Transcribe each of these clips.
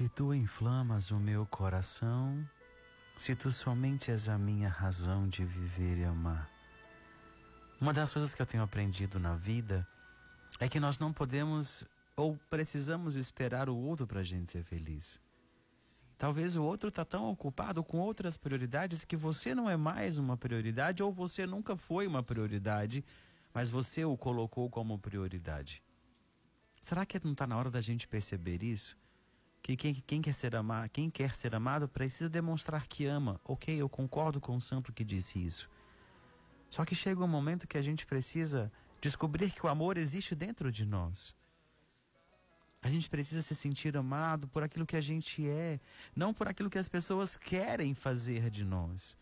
Se tu inflamas o meu coração, se tu somente és a minha razão de viver e amar. Uma das coisas que eu tenho aprendido na vida é que nós não podemos ou precisamos esperar o outro para a gente ser feliz. Talvez o outro está tão ocupado com outras prioridades que você não é mais uma prioridade ou você nunca foi uma prioridade, mas você o colocou como prioridade. Será que não está na hora da gente perceber isso? Que quem, quem, quer ser amado, quem quer ser amado precisa demonstrar que ama. Ok, eu concordo com o santo que disse isso. Só que chega um momento que a gente precisa descobrir que o amor existe dentro de nós. A gente precisa se sentir amado por aquilo que a gente é, não por aquilo que as pessoas querem fazer de nós.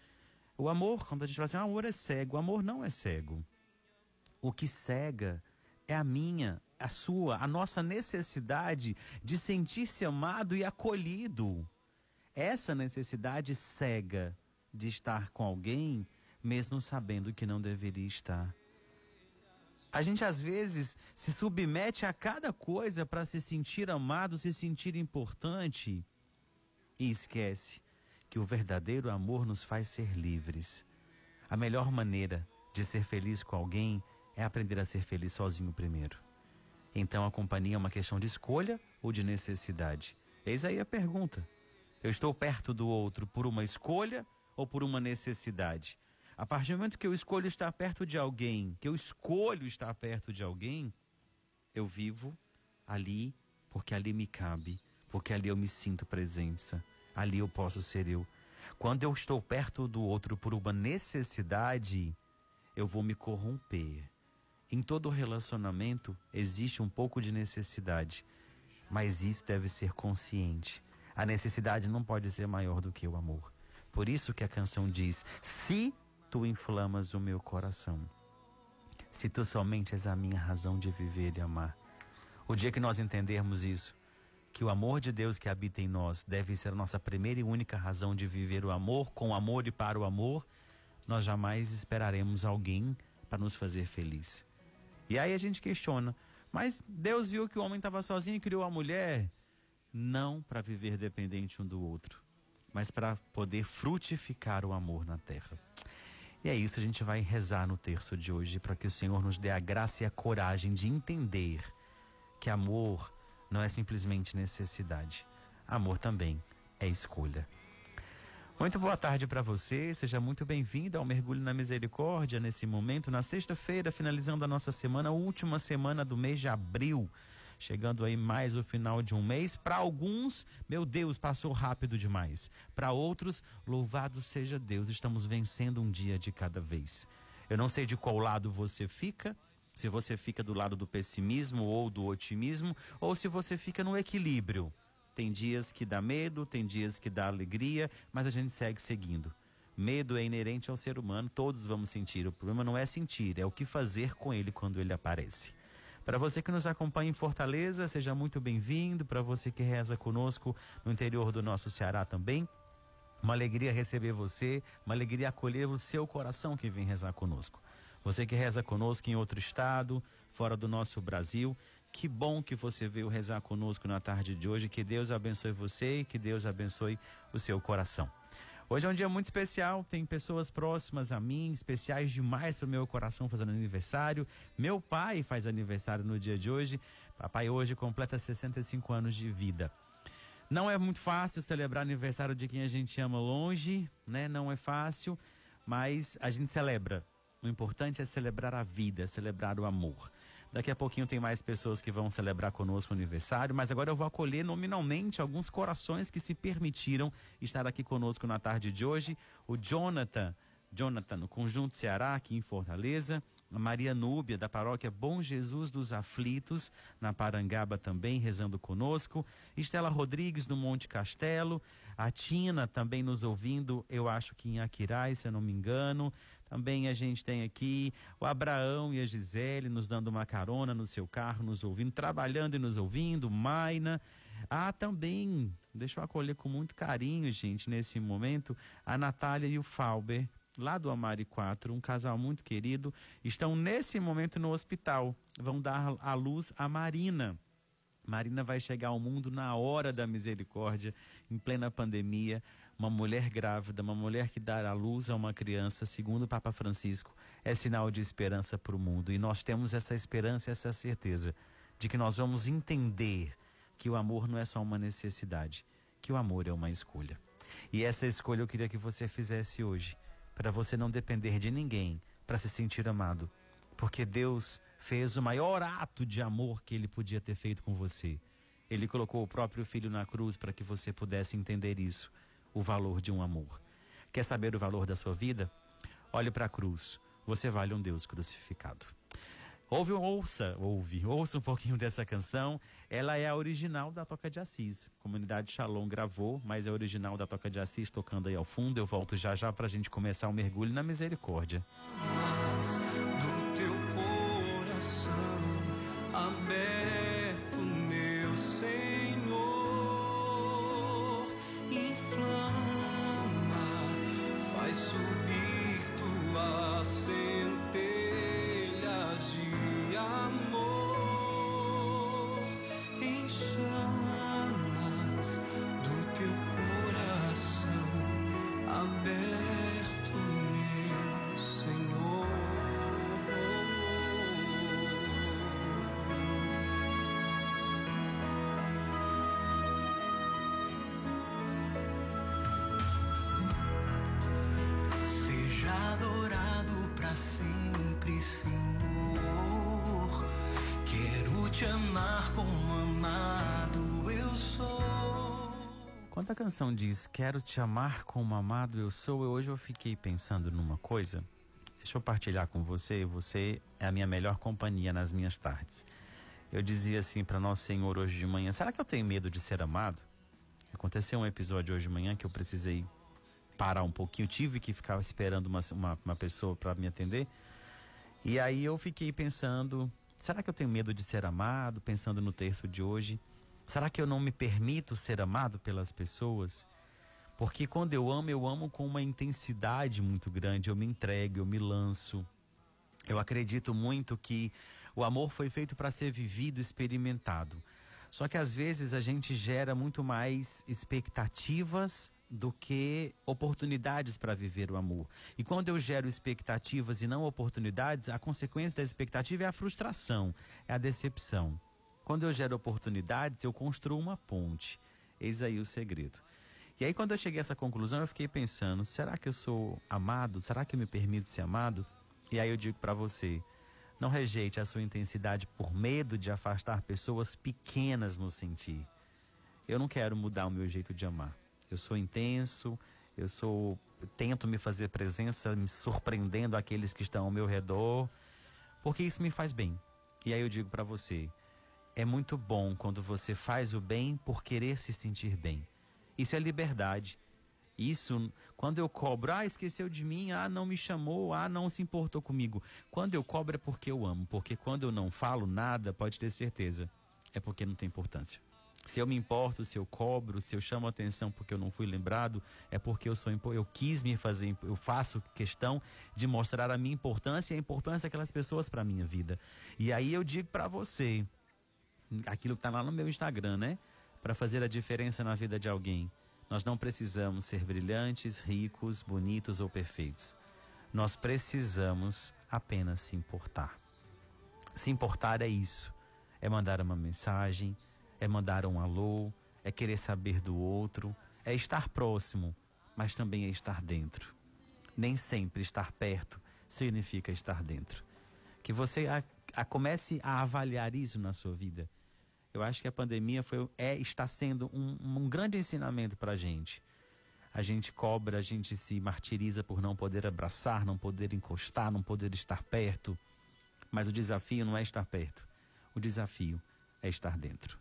O amor, quando a gente fala assim, o amor é cego, o amor não é cego. O que cega é a minha, a sua, a nossa necessidade de sentir-se amado e acolhido. Essa necessidade cega de estar com alguém, mesmo sabendo que não deveria estar. A gente às vezes se submete a cada coisa para se sentir amado, se sentir importante e esquece que o verdadeiro amor nos faz ser livres. A melhor maneira de ser feliz com alguém é aprender a ser feliz sozinho primeiro. Então a companhia é uma questão de escolha ou de necessidade? Eis aí a pergunta. Eu estou perto do outro por uma escolha ou por uma necessidade? A partir do momento que eu escolho estar perto de alguém, que eu escolho estar perto de alguém, eu vivo ali porque ali me cabe, porque ali eu me sinto presença, ali eu posso ser eu. Quando eu estou perto do outro por uma necessidade, eu vou me corromper. Em todo relacionamento existe um pouco de necessidade, mas isso deve ser consciente. A necessidade não pode ser maior do que o amor. Por isso que a canção diz: se tu inflamas o meu coração. Se tu somente és a minha razão de viver e amar. O dia que nós entendermos isso, que o amor de Deus que habita em nós deve ser a nossa primeira e única razão de viver o amor, com amor e para o amor, nós jamais esperaremos alguém para nos fazer feliz. E aí a gente questiona, mas Deus viu que o homem estava sozinho e criou a mulher não para viver dependente um do outro, mas para poder frutificar o amor na terra. E é isso, a gente vai rezar no terço de hoje para que o Senhor nos dê a graça e a coragem de entender que amor não é simplesmente necessidade. Amor também é escolha. Muito boa tarde para você, seja muito bem-vindo ao Mergulho na Misericórdia nesse momento, na sexta-feira, finalizando a nossa semana, última semana do mês de abril. Chegando aí mais o final de um mês. Para alguns, meu Deus, passou rápido demais. Para outros, louvado seja Deus, estamos vencendo um dia de cada vez. Eu não sei de qual lado você fica, se você fica do lado do pessimismo ou do otimismo, ou se você fica no equilíbrio. Tem dias que dá medo, tem dias que dá alegria, mas a gente segue seguindo. Medo é inerente ao ser humano, todos vamos sentir. O problema não é sentir, é o que fazer com ele quando ele aparece. Para você que nos acompanha em Fortaleza, seja muito bem-vindo. Para você que reza conosco no interior do nosso Ceará também, uma alegria receber você, uma alegria acolher o seu coração que vem rezar conosco. Você que reza conosco em outro estado, fora do nosso Brasil, que bom que você veio rezar conosco na tarde de hoje. Que Deus abençoe você e que Deus abençoe o seu coração. Hoje é um dia muito especial, tem pessoas próximas a mim, especiais demais para o meu coração fazendo aniversário. Meu pai faz aniversário no dia de hoje. Papai hoje completa 65 anos de vida. Não é muito fácil celebrar aniversário de quem a gente ama longe, né? Não é fácil, mas a gente celebra. O importante é celebrar a vida, celebrar o amor. Daqui a pouquinho tem mais pessoas que vão celebrar conosco o aniversário, mas agora eu vou acolher nominalmente alguns corações que se permitiram estar aqui conosco na tarde de hoje. O Jonathan, Jonathan, no Conjunto Ceará, aqui em Fortaleza. A Maria Núbia, da paróquia Bom Jesus dos Aflitos, na Parangaba também, rezando conosco. Estela Rodrigues, do Monte Castelo. A Tina também nos ouvindo, eu acho que em Aquirai, se eu não me engano. Também a gente tem aqui o Abraão e a Gisele nos dando uma carona no seu carro, nos ouvindo, trabalhando e nos ouvindo. Maina. Ah, também, deixa eu acolher com muito carinho, gente, nesse momento, a Natália e o Falber, lá do Amari 4, um casal muito querido, estão nesse momento no hospital. Vão dar à luz a Marina. Marina vai chegar ao mundo na hora da misericórdia, em plena pandemia uma mulher grávida, uma mulher que à luz a uma criança, segundo o Papa Francisco, é sinal de esperança para o mundo. E nós temos essa esperança, essa certeza de que nós vamos entender que o amor não é só uma necessidade, que o amor é uma escolha. E essa escolha eu queria que você fizesse hoje, para você não depender de ninguém para se sentir amado, porque Deus fez o maior ato de amor que ele podia ter feito com você. Ele colocou o próprio filho na cruz para que você pudesse entender isso, o valor de um amor. Quer saber o valor da sua vida? Olhe para a cruz. Você vale um Deus crucificado. Ouve, ouça, ouve, ouça um pouquinho dessa canção. Ela é a original da Toca de Assis. Comunidade Shalom gravou, mas é original da Toca de Assis tocando aí ao fundo. Eu volto já já para a gente começar o mergulho na misericórdia. do teu coração canção diz Quero te amar como amado eu sou, eu- hoje eu fiquei pensando numa coisa. Deixa eu partilhar com você. Você é a minha melhor companhia nas minhas tardes. Eu dizia assim para Nosso Senhor hoje de manhã: será que eu tenho medo de ser amado? Aconteceu um episódio hoje de manhã que eu precisei parar um pouquinho, tive que ficar esperando uma, uma, uma pessoa para me atender. E aí eu fiquei pensando: será que eu tenho medo de ser amado? Pensando no texto de hoje. Será que eu não me permito ser amado pelas pessoas? Porque quando eu amo, eu amo com uma intensidade muito grande, eu me entrego, eu me lanço. Eu acredito muito que o amor foi feito para ser vivido, experimentado. Só que às vezes a gente gera muito mais expectativas do que oportunidades para viver o amor. E quando eu gero expectativas e não oportunidades, a consequência da expectativa é a frustração, é a decepção. Quando eu gero oportunidades, eu construo uma ponte. Eis aí o segredo. E aí, quando eu cheguei a essa conclusão, eu fiquei pensando: será que eu sou amado? Será que eu me permito ser amado? E aí eu digo para você: não rejeite a sua intensidade por medo de afastar pessoas pequenas no sentir. Eu não quero mudar o meu jeito de amar. Eu sou intenso, eu sou eu tento me fazer presença, me surpreendendo aqueles que estão ao meu redor, porque isso me faz bem. E aí eu digo para você: é muito bom quando você faz o bem por querer se sentir bem. Isso é liberdade. Isso, quando eu cobro, ah, esqueceu de mim, ah, não me chamou, ah, não se importou comigo. Quando eu cobro é porque eu amo, porque quando eu não falo nada, pode ter certeza, é porque não tem importância. Se eu me importo, se eu cobro, se eu chamo atenção porque eu não fui lembrado, é porque eu sou eu quis me fazer, eu faço questão de mostrar a minha importância e a importância daquelas pessoas para minha vida. E aí eu digo para você, aquilo que está lá no meu Instagram, né? Para fazer a diferença na vida de alguém. Nós não precisamos ser brilhantes, ricos, bonitos ou perfeitos. Nós precisamos apenas se importar. Se importar é isso. É mandar uma mensagem, é mandar um alô, é querer saber do outro, é estar próximo, mas também é estar dentro. Nem sempre estar perto significa estar dentro. Que você a, a comece a avaliar isso na sua vida. Eu acho que a pandemia foi, é, está sendo um, um grande ensinamento para a gente. A gente cobra, a gente se martiriza por não poder abraçar, não poder encostar, não poder estar perto. Mas o desafio não é estar perto. O desafio é estar dentro.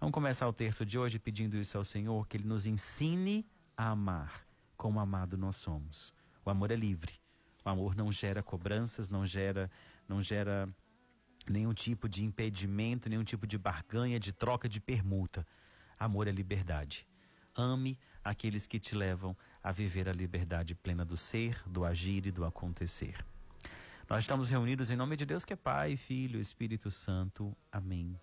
Vamos começar o texto de hoje pedindo isso ao Senhor, que Ele nos ensine a amar como amado nós somos. O amor é livre. O amor não gera cobranças, não gera, não gera nenhum tipo de impedimento, nenhum tipo de barganha, de troca, de permuta. Amor é liberdade. Ame aqueles que te levam a viver a liberdade plena do ser, do agir e do acontecer. Nós estamos reunidos em nome de Deus que é Pai, Filho Espírito Santo. Amém.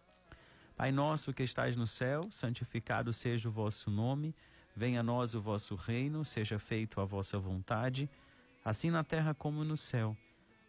Pai nosso que estais no céu, santificado seja o vosso nome, venha a nós o vosso reino, seja feito a vossa vontade, assim na terra como no céu.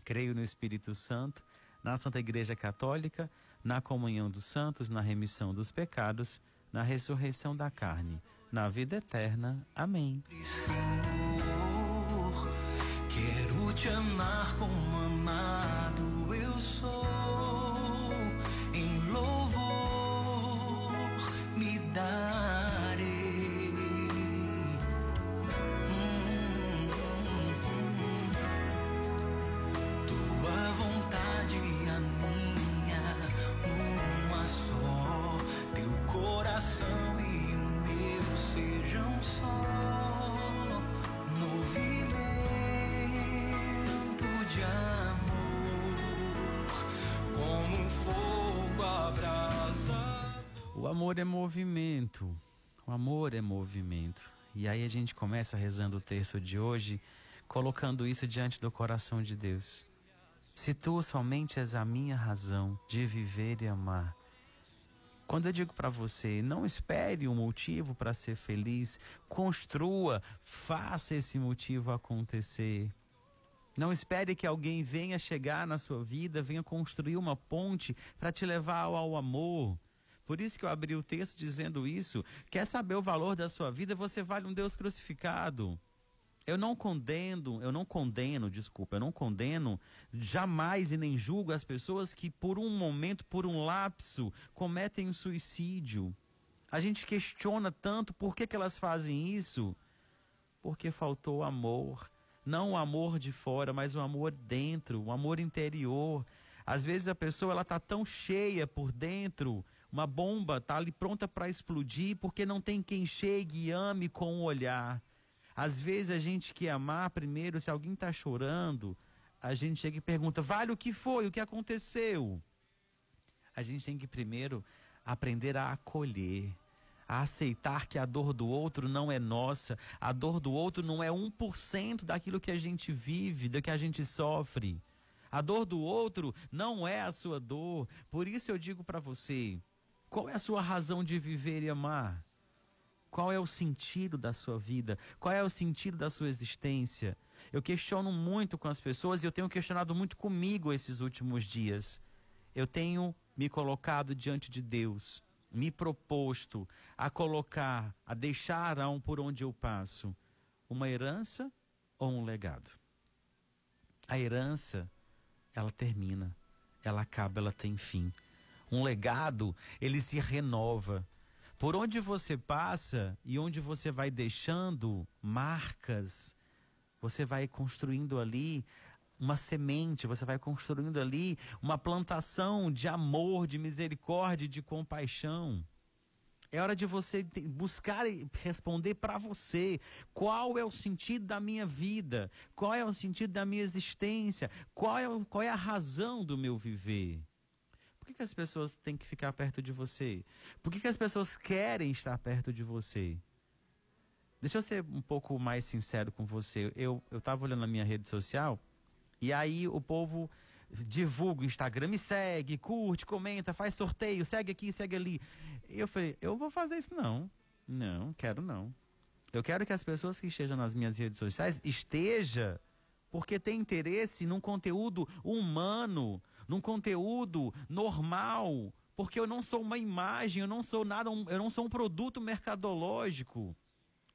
Creio no Espírito Santo, na Santa Igreja Católica, na comunhão dos santos, na remissão dos pecados, na ressurreição da carne na vida eterna. Amém. Senhor, quero te amar como amado eu sou. Amor é movimento. O amor é movimento. E aí a gente começa rezando o texto de hoje, colocando isso diante do coração de Deus. Se tu somente és a minha razão de viver e amar. Quando eu digo para você, não espere um motivo para ser feliz, construa, faça esse motivo acontecer. Não espere que alguém venha chegar na sua vida, venha construir uma ponte para te levar ao, amor. Por isso que eu abri o texto dizendo isso. Quer saber o valor da sua vida? Você vale um Deus crucificado. Eu não condeno, eu não condeno, desculpa, eu não condeno jamais e nem julgo as pessoas que por um momento, por um lapso, cometem um suicídio. A gente questiona tanto por que, que elas fazem isso? Porque faltou amor. Não o amor de fora, mas o amor dentro, o amor interior. Às vezes a pessoa ela tá tão cheia por dentro, uma bomba está ali pronta para explodir porque não tem quem chegue e ame com o olhar. Às vezes a gente quer amar primeiro, se alguém está chorando, a gente chega e pergunta: vale o que foi, o que aconteceu? A gente tem que primeiro aprender a acolher, a aceitar que a dor do outro não é nossa, a dor do outro não é 1% daquilo que a gente vive, do que a gente sofre. A dor do outro não é a sua dor. Por isso eu digo para você: qual é a sua razão de viver e amar? Qual é o sentido da sua vida? Qual é o sentido da sua existência? Eu questiono muito com as pessoas e eu tenho questionado muito comigo esses últimos dias. Eu tenho me colocado diante de Deus, me proposto a colocar, a deixar um por onde eu passo, uma herança ou um legado. A herança, ela termina, ela acaba, ela tem fim. Um legado, ele se renova. Por onde você passa e onde você vai deixando marcas, você vai construindo ali uma semente, você vai construindo ali uma plantação de amor, de misericórdia, de compaixão. É hora de você buscar e responder para você qual é o sentido da minha vida, qual é o sentido da minha existência, qual é, qual é a razão do meu viver. Que, que as pessoas têm que ficar perto de você? Por que, que as pessoas querem estar perto de você? Deixa eu ser um pouco mais sincero com você. Eu estava olhando na minha rede social e aí o povo divulga o Instagram, me segue, curte, comenta, faz sorteio, segue aqui, segue ali. Eu falei, eu vou fazer isso não. Não, quero não. Eu quero que as pessoas que estejam nas minhas redes sociais esteja porque tem interesse num conteúdo humano, num conteúdo normal, porque eu não sou uma imagem, eu não sou nada, eu não sou um produto mercadológico.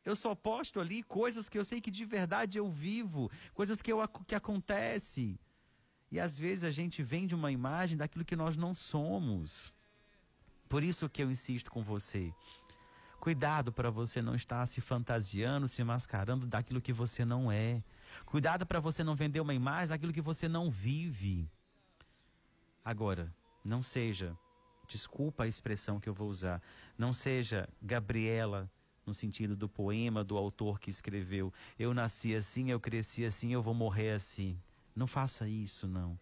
Eu só posto ali coisas que eu sei que de verdade eu vivo, coisas que, eu, que acontece. E às vezes a gente vende uma imagem daquilo que nós não somos. Por isso que eu insisto com você. Cuidado para você não estar se fantasiando, se mascarando daquilo que você não é. Cuidado para você não vender uma imagem daquilo que você não vive. Agora, não seja, desculpa a expressão que eu vou usar, não seja Gabriela no sentido do poema do autor que escreveu: Eu nasci assim, eu cresci assim, eu vou morrer assim. Não faça isso, não.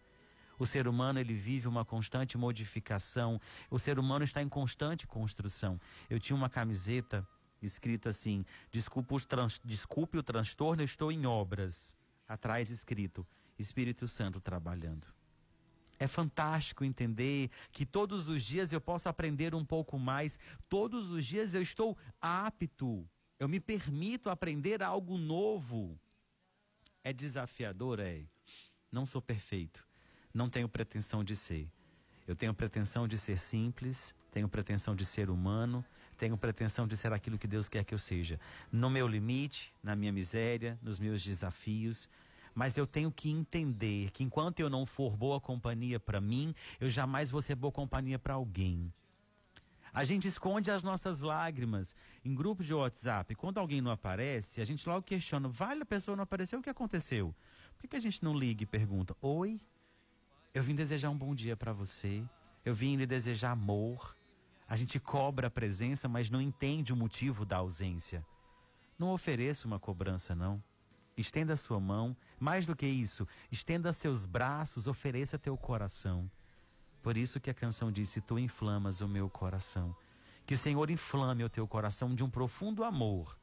O ser humano ele vive uma constante modificação. O ser humano está em constante construção. Eu tinha uma camiseta escrita assim: Desculpe, trans, desculpe o transtorno, eu estou em obras. Atrás escrito: Espírito Santo trabalhando. É fantástico entender que todos os dias eu posso aprender um pouco mais, todos os dias eu estou apto, eu me permito aprender algo novo. É desafiador, é. Não sou perfeito, não tenho pretensão de ser. Eu tenho pretensão de ser simples, tenho pretensão de ser humano, tenho pretensão de ser aquilo que Deus quer que eu seja. No meu limite, na minha miséria, nos meus desafios, mas eu tenho que entender que enquanto eu não for boa companhia para mim, eu jamais vou ser boa companhia para alguém. A gente esconde as nossas lágrimas em grupos de WhatsApp. Quando alguém não aparece, a gente logo questiona: vale a pessoa não apareceu? O que aconteceu? Por que, que a gente não liga e pergunta: Oi, eu vim desejar um bom dia para você. Eu vim lhe desejar amor. A gente cobra a presença, mas não entende o motivo da ausência. Não ofereço uma cobrança, não. Estenda sua mão. Mais do que isso, estenda seus braços, ofereça teu coração. Por isso que a canção disse: Tu inflamas o meu coração. Que o Senhor inflame o teu coração de um profundo amor,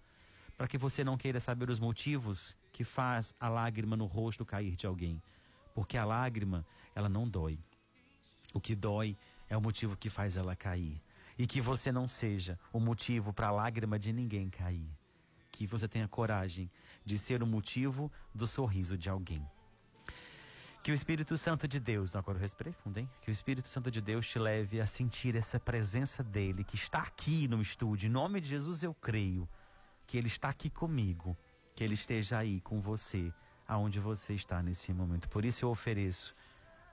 para que você não queira saber os motivos que faz a lágrima no rosto cair de alguém, porque a lágrima, ela não dói. O que dói é o motivo que faz ela cair. E que você não seja o motivo para a lágrima de ninguém cair. Que você tenha coragem de ser o motivo do sorriso de alguém. Que o Espírito Santo de Deus, agora eu respirei fundo, hein? Que o Espírito Santo de Deus te leve a sentir essa presença dele, que está aqui no estúdio. Em nome de Jesus eu creio que ele está aqui comigo, que ele esteja aí com você, aonde você está nesse momento. Por isso eu ofereço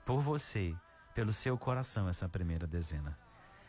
por você, pelo seu coração, essa primeira dezena.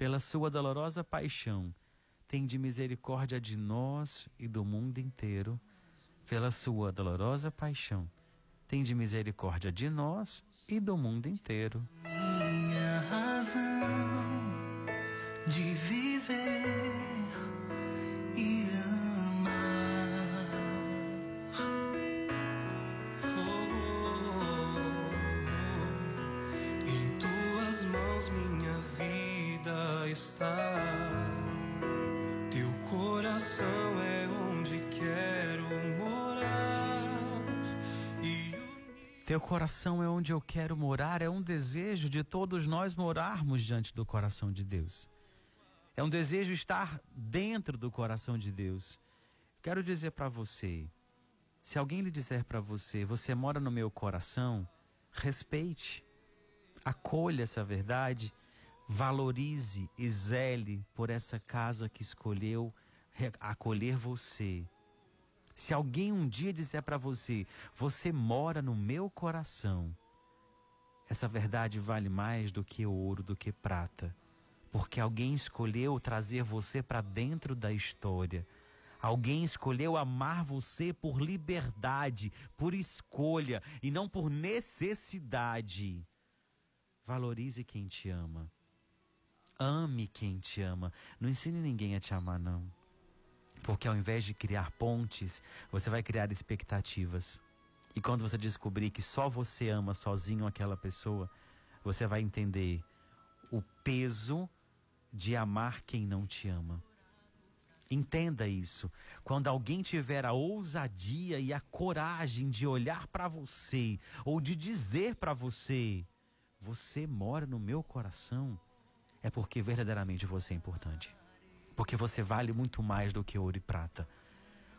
Pela sua dolorosa paixão, tem de misericórdia de nós e do mundo inteiro pela sua dolorosa paixão, tem de misericórdia de nós e do mundo inteiro. Minha razão de viver Teu coração é onde eu quero morar, é um desejo de todos nós morarmos diante do coração de Deus. É um desejo estar dentro do coração de Deus. Quero dizer para você, se alguém lhe disser para você, você mora no meu coração, respeite, acolha essa verdade, valorize e zele por essa casa que escolheu acolher você. Se alguém um dia disser para você, você mora no meu coração, essa verdade vale mais do que ouro, do que prata, porque alguém escolheu trazer você para dentro da história. Alguém escolheu amar você por liberdade, por escolha e não por necessidade. Valorize quem te ama. Ame quem te ama. Não ensine ninguém a te amar, não. Porque ao invés de criar pontes, você vai criar expectativas. E quando você descobrir que só você ama sozinho aquela pessoa, você vai entender o peso de amar quem não te ama. Entenda isso. Quando alguém tiver a ousadia e a coragem de olhar para você ou de dizer para você: Você mora no meu coração, é porque verdadeiramente você é importante. Porque você vale muito mais do que ouro e prata.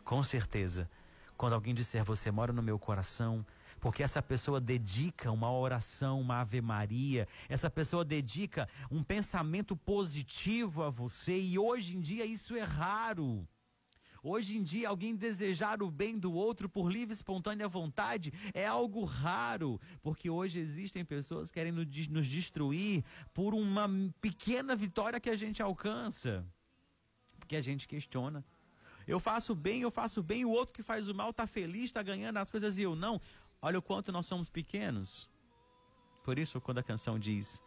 Com certeza, quando alguém disser Você mora no meu coração, porque essa pessoa dedica uma oração, uma Ave Maria, essa pessoa dedica um pensamento positivo a você e hoje em dia isso é raro. Hoje em dia, alguém desejar o bem do outro por livre e espontânea vontade é algo raro, porque hoje existem pessoas querendo nos destruir por uma pequena vitória que a gente alcança. Porque a gente questiona. Eu faço bem, eu faço bem, o outro que faz o mal está feliz, está ganhando as coisas e eu não. Olha o quanto nós somos pequenos. Por isso, quando a canção diz: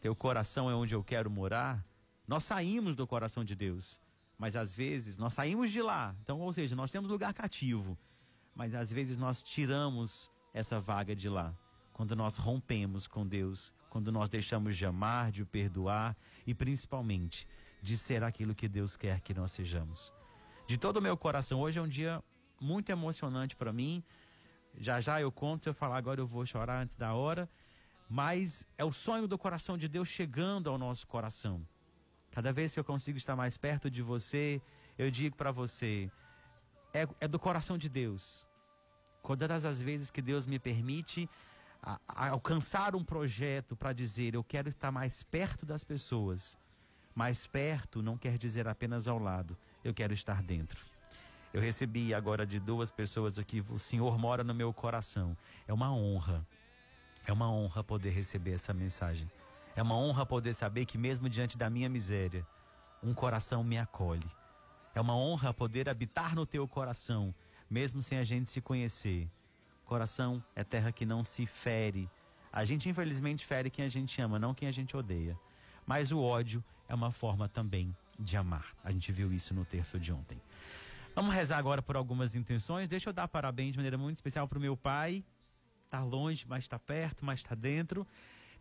Teu coração é onde eu quero morar, nós saímos do coração de Deus. Mas às vezes nós saímos de lá. Então, ou seja, nós temos lugar cativo. Mas às vezes nós tiramos essa vaga de lá. Quando nós rompemos com Deus, quando nós deixamos de amar, de perdoar e principalmente de ser aquilo que Deus quer que nós sejamos. De todo o meu coração, hoje é um dia muito emocionante para mim. Já já eu conto, se eu falar agora eu vou chorar antes da hora. Mas é o sonho do coração de Deus chegando ao nosso coração. Cada vez que eu consigo estar mais perto de você, eu digo para você: é, é, do coração de Deus. Todas as vezes que Deus me permite a, a alcançar um projeto para dizer eu quero estar mais perto das pessoas. Mais perto não quer dizer apenas ao lado, eu quero estar dentro. Eu recebi agora de duas pessoas aqui, o Senhor mora no meu coração. É uma honra. É uma honra poder receber essa mensagem. É uma honra poder saber que mesmo diante da minha miséria, um coração me acolhe. É uma honra poder habitar no teu coração, mesmo sem a gente se conhecer. Coração é terra que não se fere. A gente infelizmente fere quem a gente ama, não quem a gente odeia. Mas o ódio é uma forma também de amar. A gente viu isso no terço de ontem. Vamos rezar agora por algumas intenções. Deixa eu dar parabéns de maneira muito especial para o meu pai. Está longe, mas está perto, mas está dentro.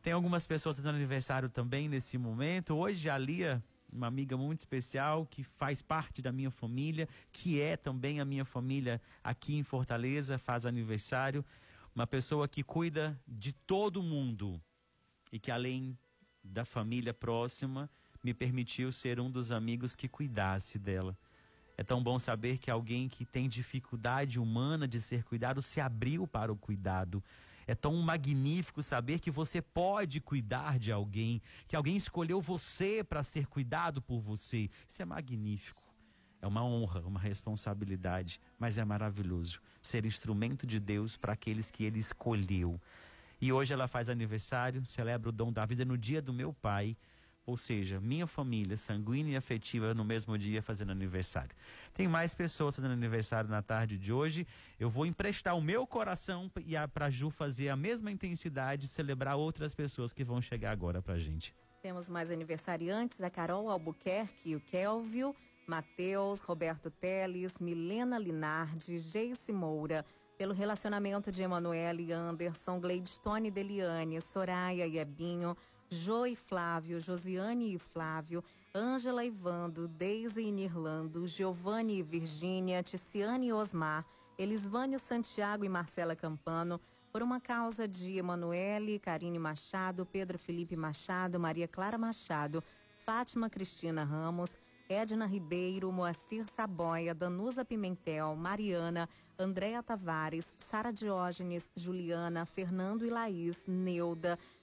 Tem algumas pessoas fazendo aniversário também nesse momento. Hoje a Lia, uma amiga muito especial que faz parte da minha família, que é também a minha família aqui em Fortaleza, faz aniversário. Uma pessoa que cuida de todo mundo e que além da família próxima, me permitiu ser um dos amigos que cuidasse dela. É tão bom saber que alguém que tem dificuldade humana de ser cuidado se abriu para o cuidado. É tão magnífico saber que você pode cuidar de alguém, que alguém escolheu você para ser cuidado por você. Isso é magnífico. É uma honra, uma responsabilidade, mas é maravilhoso ser instrumento de Deus para aqueles que ele escolheu. E hoje ela faz aniversário, celebra o dom da vida no dia do meu pai. Ou seja, minha família sanguínea e afetiva no mesmo dia fazendo aniversário. Tem mais pessoas fazendo aniversário na tarde de hoje. Eu vou emprestar o meu coração e para Ju fazer a mesma intensidade, celebrar outras pessoas que vão chegar agora pra gente. Temos mais aniversariantes, a Carol Albuquerque, o Kelvio, Matheus, Roberto Teles, Milena Linardi, Geice Moura, pelo relacionamento de Emanuele Anderson, Gleidstone Deliane, Soraya e Ebinho, Jo e Flávio, Josiane e Flávio, Ângela e Vando, Deise e Nirlando, Giovanni e Virgínia, Ticiane e Osmar, Elisvânio Santiago e Marcela Campano, por uma causa de Emanuele, Karine Machado, Pedro Felipe Machado, Maria Clara Machado, Fátima Cristina Ramos, Edna Ribeiro, Moacir Saboia, Danusa Pimentel, Mariana, Andréa Tavares, Sara Diógenes, Juliana, Fernando e Laís, Neuda,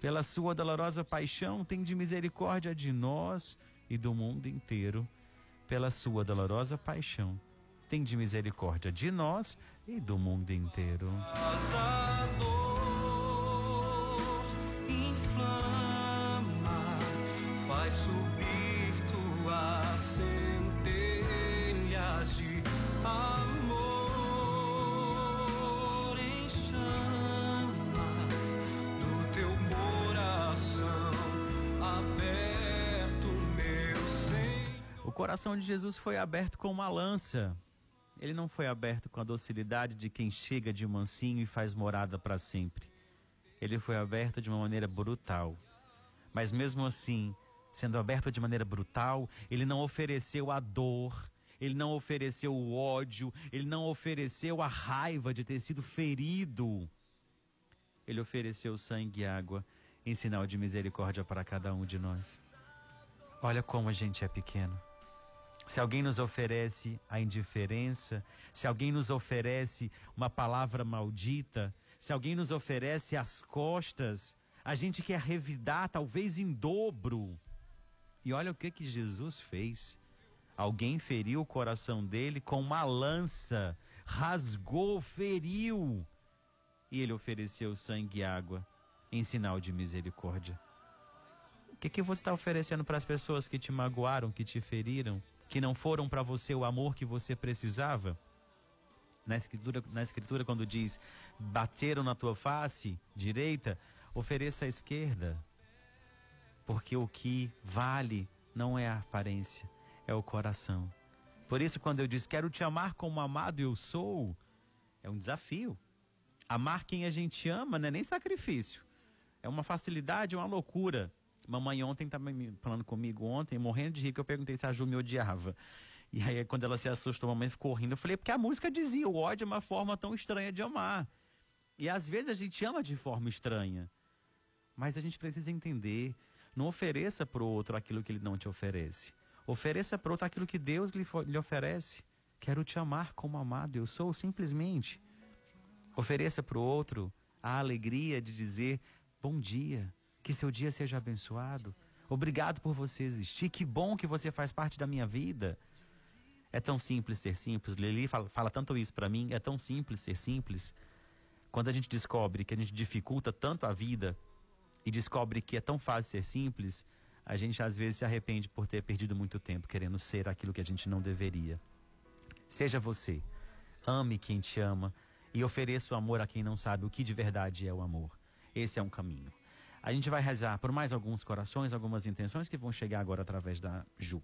Pela sua dolorosa paixão, tem de misericórdia de nós e do mundo inteiro. Pela sua dolorosa paixão, tem de misericórdia de nós e do mundo inteiro. Coração de Jesus foi aberto com uma lança. Ele não foi aberto com a docilidade de quem chega de mansinho e faz morada para sempre. Ele foi aberto de uma maneira brutal. Mas mesmo assim, sendo aberto de maneira brutal, ele não ofereceu a dor, ele não ofereceu o ódio, ele não ofereceu a raiva de ter sido ferido. Ele ofereceu sangue e água em sinal de misericórdia para cada um de nós. Olha como a gente é pequeno se alguém nos oferece a indiferença, se alguém nos oferece uma palavra maldita, se alguém nos oferece as costas, a gente quer revidar talvez em dobro. E olha o que que Jesus fez. Alguém feriu o coração dele com uma lança, rasgou, feriu. E ele ofereceu sangue e água em sinal de misericórdia. O que, que você está oferecendo para as pessoas que te magoaram, que te feriram? Que não foram para você o amor que você precisava? Na escritura, na escritura, quando diz bateram na tua face direita, ofereça a esquerda. Porque o que vale não é a aparência, é o coração. Por isso, quando eu diz quero te amar como amado eu sou, é um desafio. Amar quem a gente ama não é nem sacrifício. É uma facilidade, uma loucura. Mamãe ontem estava falando comigo ontem, morrendo de rir, que eu perguntei se a Ju me odiava. E aí, quando ela se assustou, a mamãe ficou rindo. Eu falei, porque a música dizia, o ódio é uma forma tão estranha de amar. E às vezes a gente ama de forma estranha. Mas a gente precisa entender. Não ofereça para o outro aquilo que ele não te oferece. Ofereça para o outro aquilo que Deus lhe, lhe oferece. Quero te amar como amado eu sou, simplesmente. Ofereça para o outro a alegria de dizer bom dia, que seu dia seja abençoado. Obrigado por você existir. Que bom que você faz parte da minha vida. É tão simples ser simples. Lili fala, fala tanto isso para mim. É tão simples ser simples. Quando a gente descobre que a gente dificulta tanto a vida e descobre que é tão fácil ser simples, a gente às vezes se arrepende por ter perdido muito tempo querendo ser aquilo que a gente não deveria. Seja você. Ame quem te ama e ofereça o amor a quem não sabe o que de verdade é o amor. Esse é um caminho. A gente vai rezar por mais alguns corações, algumas intenções que vão chegar agora através da Ju.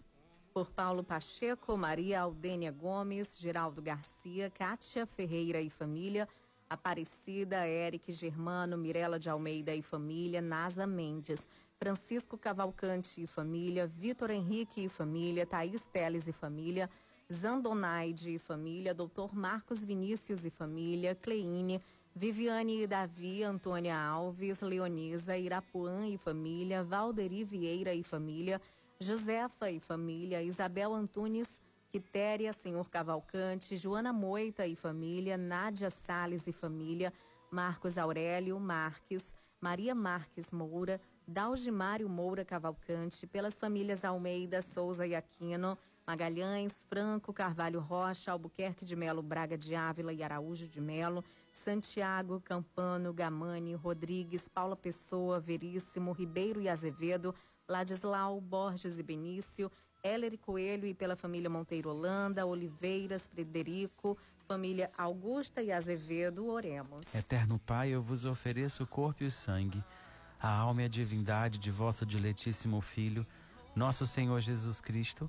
Por Paulo Pacheco, Maria Aldênia Gomes, Geraldo Garcia, Kátia Ferreira e família, Aparecida, Eric Germano, Mirela de Almeida e família, Nasa Mendes, Francisco Cavalcante e família, Vitor Henrique e família, Thaís Teles e família, Zandonaide e família, Doutor Marcos Vinícius e família, Cleine, Viviane e Davi, Antônia Alves, Leonisa, Irapuã e família, Valderi Vieira e família, Josefa e família, Isabel Antunes, Quitéria, Senhor Cavalcante, Joana Moita e família, Nádia Sales e família, Marcos Aurélio Marques, Maria Marques Moura, Dalgimário Moura Cavalcante, pelas famílias Almeida, Souza e Aquino, Magalhães, Franco, Carvalho Rocha, Albuquerque de Melo, Braga de Ávila e Araújo de Melo, Santiago, Campano, Gamani, Rodrigues, Paula Pessoa, Veríssimo, Ribeiro e Azevedo, Ladislau, Borges e Benício, Heller Coelho e pela família Monteiro Holanda, Oliveiras, Frederico, família Augusta e Azevedo, oremos. Eterno Pai, eu vos ofereço o corpo e o sangue, a alma e a divindade de vosso diletíssimo Filho, nosso Senhor Jesus Cristo,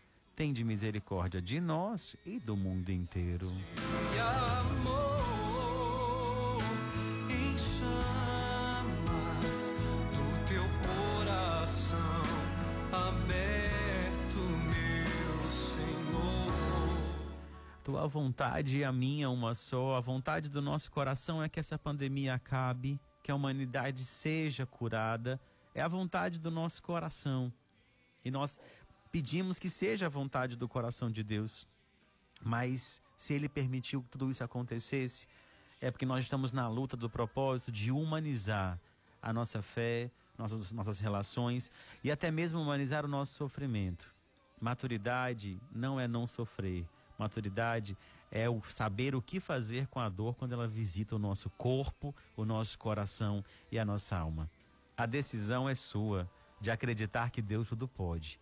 tende misericórdia de nós e do mundo inteiro. E amor em chamas do teu coração aberto, meu Senhor. Tua vontade e a minha uma só. A vontade do nosso coração é que essa pandemia acabe, que a humanidade seja curada. É a vontade do nosso coração. E nós pedimos que seja a vontade do coração de Deus. Mas se ele permitiu que tudo isso acontecesse, é porque nós estamos na luta do propósito de humanizar a nossa fé, nossas, nossas relações e até mesmo humanizar o nosso sofrimento. Maturidade não é não sofrer. Maturidade é o saber o que fazer com a dor quando ela visita o nosso corpo, o nosso coração e a nossa alma. A decisão é sua de acreditar que Deus tudo pode,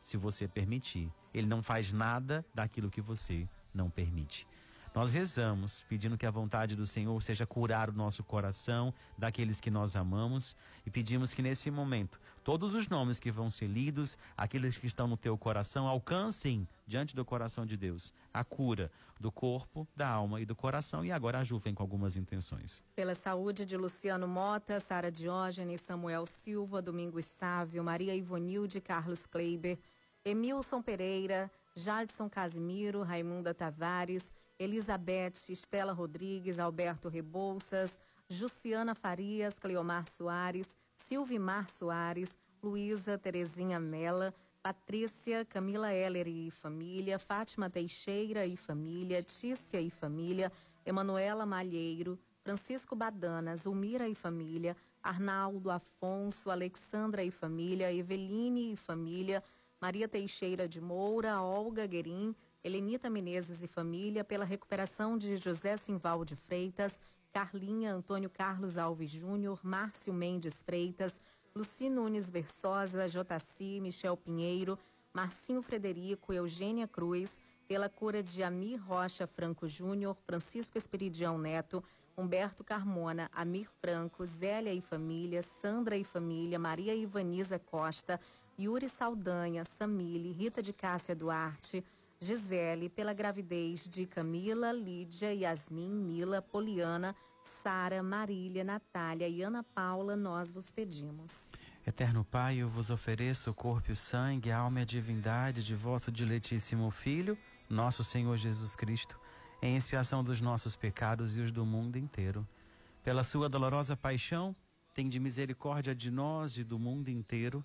se você permitir. Ele não faz nada daquilo que você não permite. Nós rezamos pedindo que a vontade do Senhor seja curar o nosso coração daqueles que nós amamos e pedimos que nesse momento todos os nomes que vão ser lidos, aqueles que estão no teu coração, alcancem diante do coração de Deus a cura do corpo, da alma e do coração. E agora a Ju vem com algumas intenções. Pela saúde de Luciano Mota, Sara Diógenes, Samuel Silva, Domingos Sávio, Maria Ivonilde, Carlos Kleiber, Emilson Pereira, Jadson Casimiro, Raimunda Tavares, Elizabeth, Estela Rodrigues, Alberto Rebouças, Juciana Farias, Cleomar Soares, Silvimar Soares, Luísa Terezinha Mela, Patrícia, Camila Heller e família, Fátima Teixeira e família, Tícia e família, Emanuela Malheiro, Francisco Badana, Zulmira e família, Arnaldo Afonso, Alexandra e família, Eveline e família, Maria Teixeira de Moura, Olga Guerim, Helenita Menezes e família, pela recuperação de José Simval de Freitas, Carlinha Antônio Carlos Alves Júnior, Márcio Mendes Freitas, Luci Nunes Versosa, Jotaci, Michel Pinheiro, Marcinho Frederico, Eugênia Cruz, pela cura de Amir Rocha Franco Júnior, Francisco Esperidião Neto, Humberto Carmona, Amir Franco, Zélia e família, Sandra e família, Maria Ivaniza Costa, Yuri Saldanha, Samile, Rita de Cássia Duarte, Gisele, pela gravidez de Camila, Lídia, Yasmin, Mila, Poliana, Sara, Marília, Natália e Ana Paula, nós vos pedimos. Eterno Pai, eu vos ofereço o corpo e o sangue, a alma e a divindade de vosso diletíssimo Filho, nosso Senhor Jesus Cristo, em expiação dos nossos pecados e os do mundo inteiro. Pela sua dolorosa paixão, tende misericórdia de nós e do mundo inteiro.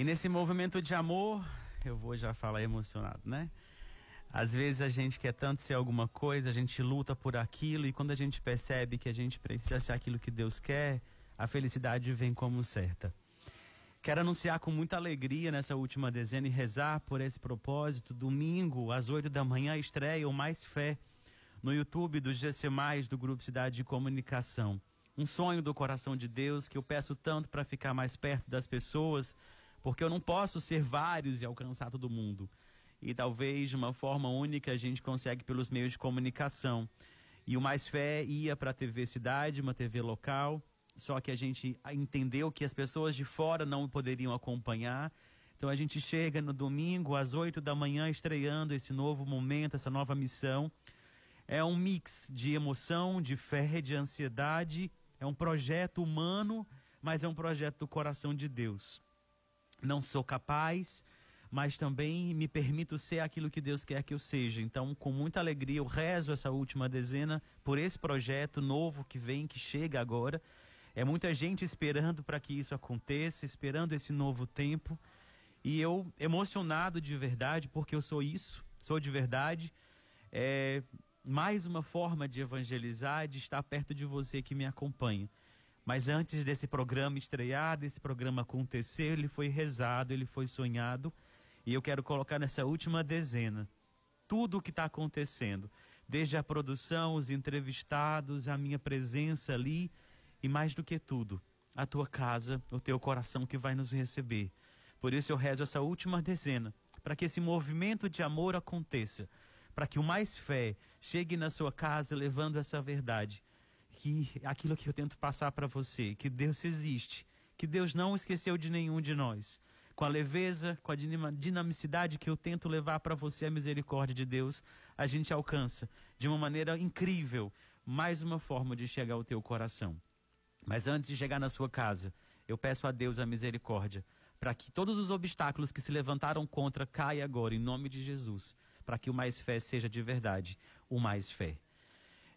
E nesse movimento de amor, eu vou já falar emocionado, né? Às vezes a gente quer tanto ser alguma coisa, a gente luta por aquilo e quando a gente percebe que a gente precisa ser aquilo que Deus quer, a felicidade vem como certa. Quero anunciar com muita alegria nessa última dezena e rezar por esse propósito. Domingo, às 8 da manhã, estreia o Mais Fé no YouTube do GC, do Grupo Cidade de Comunicação. Um sonho do coração de Deus que eu peço tanto para ficar mais perto das pessoas, porque eu não posso ser vários e alcançar todo mundo. E talvez de uma forma única a gente consegue pelos meios de comunicação. E o Mais Fé ia para a TV Cidade, uma TV local, só que a gente entendeu que as pessoas de fora não poderiam acompanhar. Então a gente chega no domingo às 8 da manhã estreando esse novo momento, essa nova missão. É um mix de emoção, de fé, de ansiedade. É um projeto humano, mas é um projeto do coração de Deus. Não sou capaz, mas também me permito ser aquilo que Deus quer que eu seja. Então, com muita alegria, eu rezo essa última dezena por esse projeto novo que vem, que chega agora. É muita gente esperando para que isso aconteça, esperando esse novo tempo. E eu emocionado de verdade, porque eu sou isso, sou de verdade. É mais uma forma de evangelizar, de estar perto de você que me acompanha. Mas antes desse programa estrear, desse programa acontecer, ele foi rezado, ele foi sonhado. E eu quero colocar nessa última dezena tudo o que está acontecendo, desde a produção, os entrevistados, a minha presença ali e mais do que tudo, a tua casa, o teu coração que vai nos receber. Por isso eu rezo essa última dezena, para que esse movimento de amor aconteça, para que o mais fé chegue na sua casa levando essa verdade, que aquilo que eu tento passar para você, que Deus existe, que Deus não esqueceu de nenhum de nós. Com a leveza, com a dinamicidade que eu tento levar para você a misericórdia de Deus, a gente alcança de uma maneira incrível mais uma forma de chegar ao teu coração. Mas antes de chegar na sua casa, eu peço a Deus a misericórdia, para que todos os obstáculos que se levantaram contra caia agora, em nome de Jesus, para que o mais fé seja de verdade, o mais fé.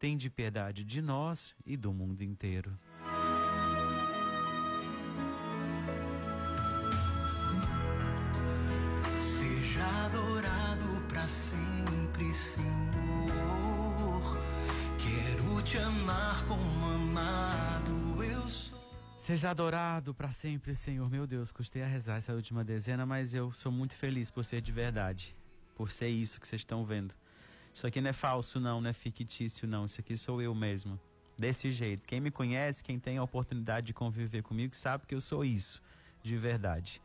Tende piedade de nós e do mundo inteiro. Seja adorado para sempre, Senhor. Quero te amar como amado eu sou. Seja adorado para sempre, Senhor. Meu Deus, custei a rezar essa última dezena, mas eu sou muito feliz por ser de verdade. Por ser isso que vocês estão vendo. Isso aqui não é falso, não, não é fictício, não. Isso aqui sou eu mesmo. Desse jeito. Quem me conhece, quem tem a oportunidade de conviver comigo, sabe que eu sou isso, de verdade.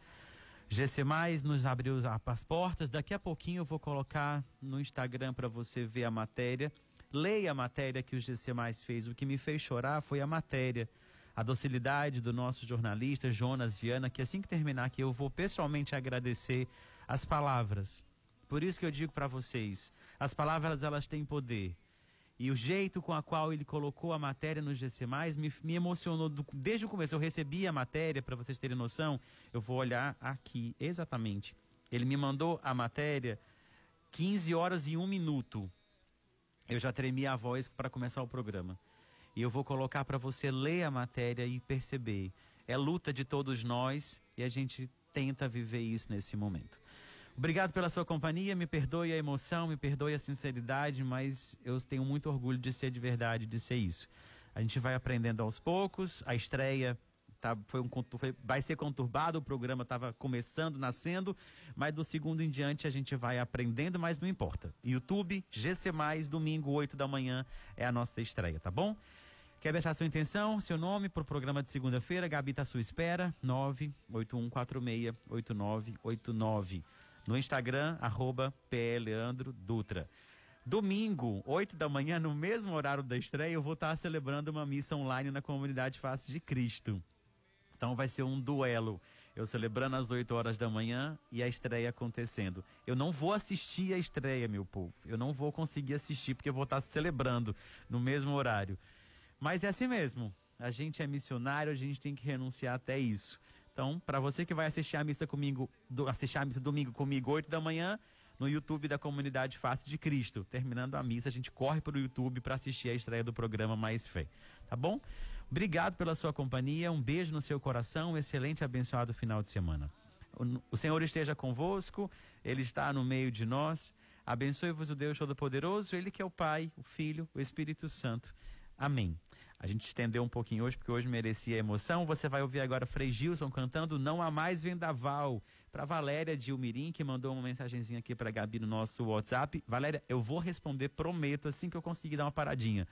GC Mais nos abriu as portas. Daqui a pouquinho eu vou colocar no Instagram para você ver a matéria. Leia a matéria que o GC Mais fez. O que me fez chorar foi a matéria. A docilidade do nosso jornalista Jonas Viana, que assim que terminar aqui eu vou pessoalmente agradecer as palavras. Por isso que eu digo para vocês, as palavras elas têm poder. E o jeito com a qual ele colocou a matéria no GC+, me, me emocionou do, desde o começo. Eu recebi a matéria, para vocês terem noção, eu vou olhar aqui exatamente. Ele me mandou a matéria 15 horas e 1 minuto eu já tremi a voz para começar o programa. E eu vou colocar para você ler a matéria e perceber. É luta de todos nós e a gente tenta viver isso nesse momento. Obrigado pela sua companhia, me perdoe a emoção, me perdoe a sinceridade, mas eu tenho muito orgulho de ser de verdade, de ser isso. A gente vai aprendendo aos poucos, a estreia tá, foi um, foi, vai ser conturbado, o programa estava começando, nascendo, mas do segundo em diante a gente vai aprendendo, mas não importa. YouTube, GC+, domingo, 8 da manhã, é a nossa estreia, tá bom? Quer deixar sua intenção, seu nome para o programa de segunda-feira? Gabi está à sua espera, 981468989. No Instagram, arroba Dutra. Domingo, 8 da manhã, no mesmo horário da estreia, eu vou estar celebrando uma missa online na comunidade Face de Cristo. Então vai ser um duelo. Eu celebrando às 8 horas da manhã e a estreia acontecendo. Eu não vou assistir a estreia, meu povo. Eu não vou conseguir assistir porque eu vou estar celebrando no mesmo horário. Mas é assim mesmo. A gente é missionário, a gente tem que renunciar até isso. Então, para você que vai assistir a missa comigo, do, assistir a missa domingo comigo, 8 da manhã, no YouTube da comunidade Face de Cristo. Terminando a missa, a gente corre para o YouTube para assistir a estreia do programa Mais Fé. Tá bom? Obrigado pela sua companhia, um beijo no seu coração, um excelente abençoado final de semana. O Senhor esteja convosco, Ele está no meio de nós. Abençoe-vos o Deus Todo-Poderoso, Ele que é o Pai, o Filho, o Espírito Santo. Amém. A gente estendeu um pouquinho hoje, porque hoje merecia emoção. Você vai ouvir agora Frei Gilson cantando Não Há Mais Vendaval para Valéria de Umirim, que mandou uma mensagenzinha aqui para Gabi no nosso WhatsApp. Valéria, eu vou responder, prometo, assim que eu conseguir dar uma paradinha.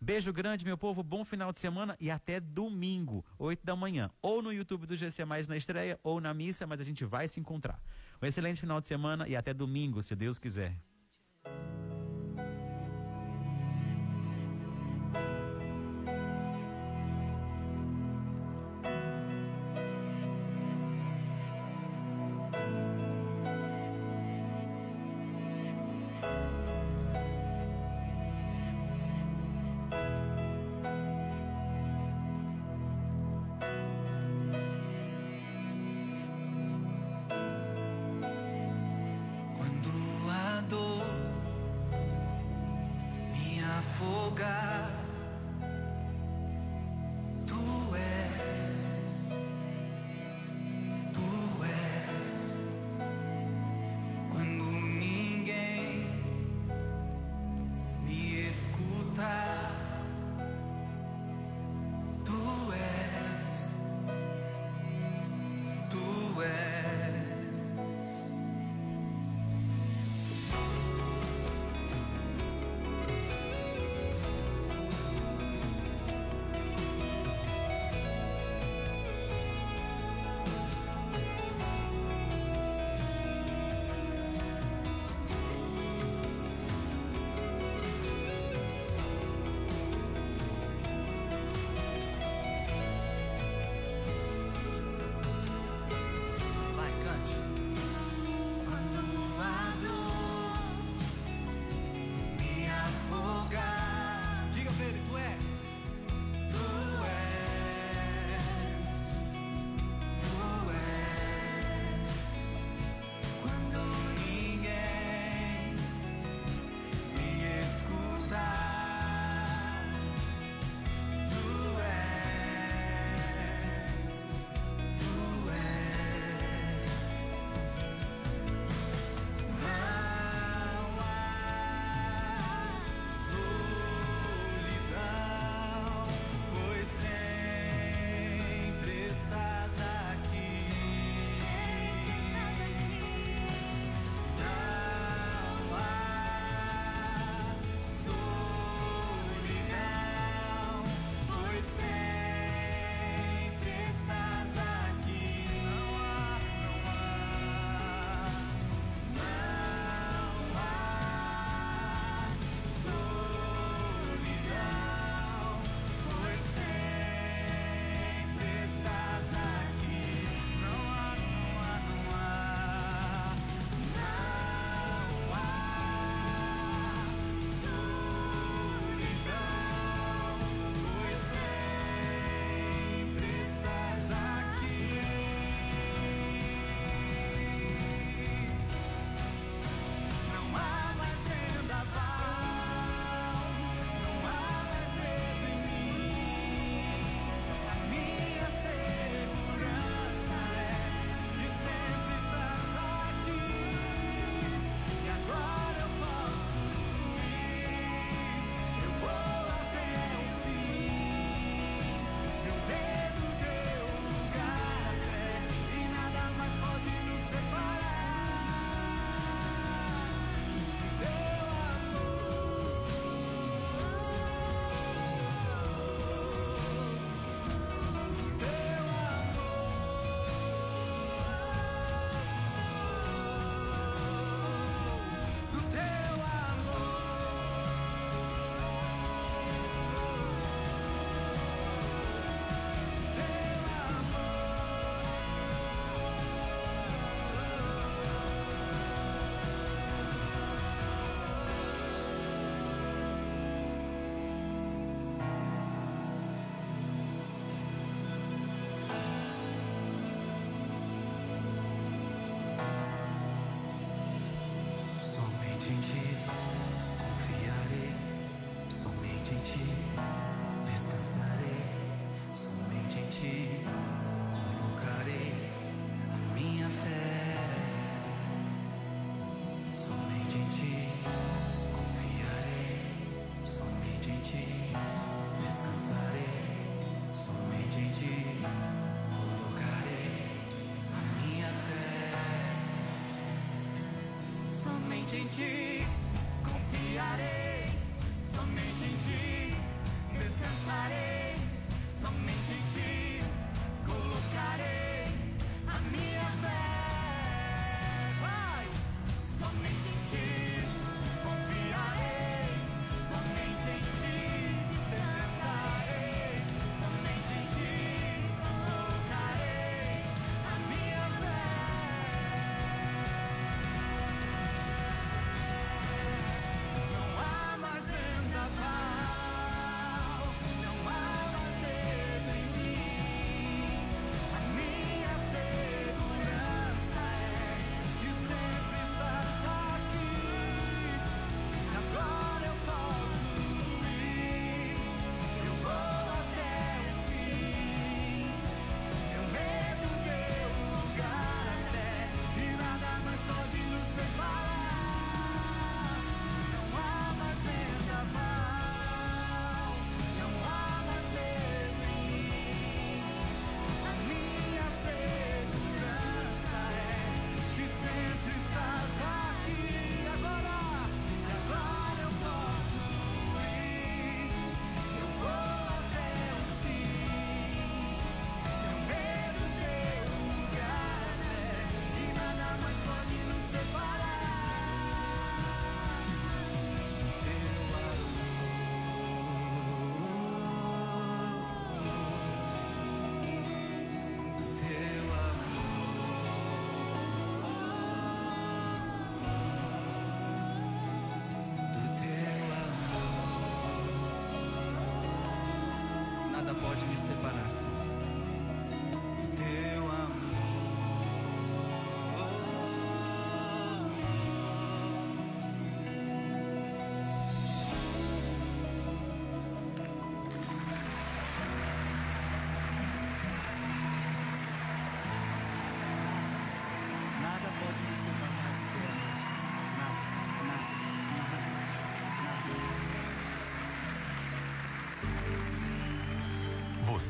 Beijo grande, meu povo, bom final de semana e até domingo, 8 da manhã, ou no YouTube do GC Mais na estreia, ou na missa, mas a gente vai se encontrar. Um excelente final de semana e até domingo, se Deus quiser.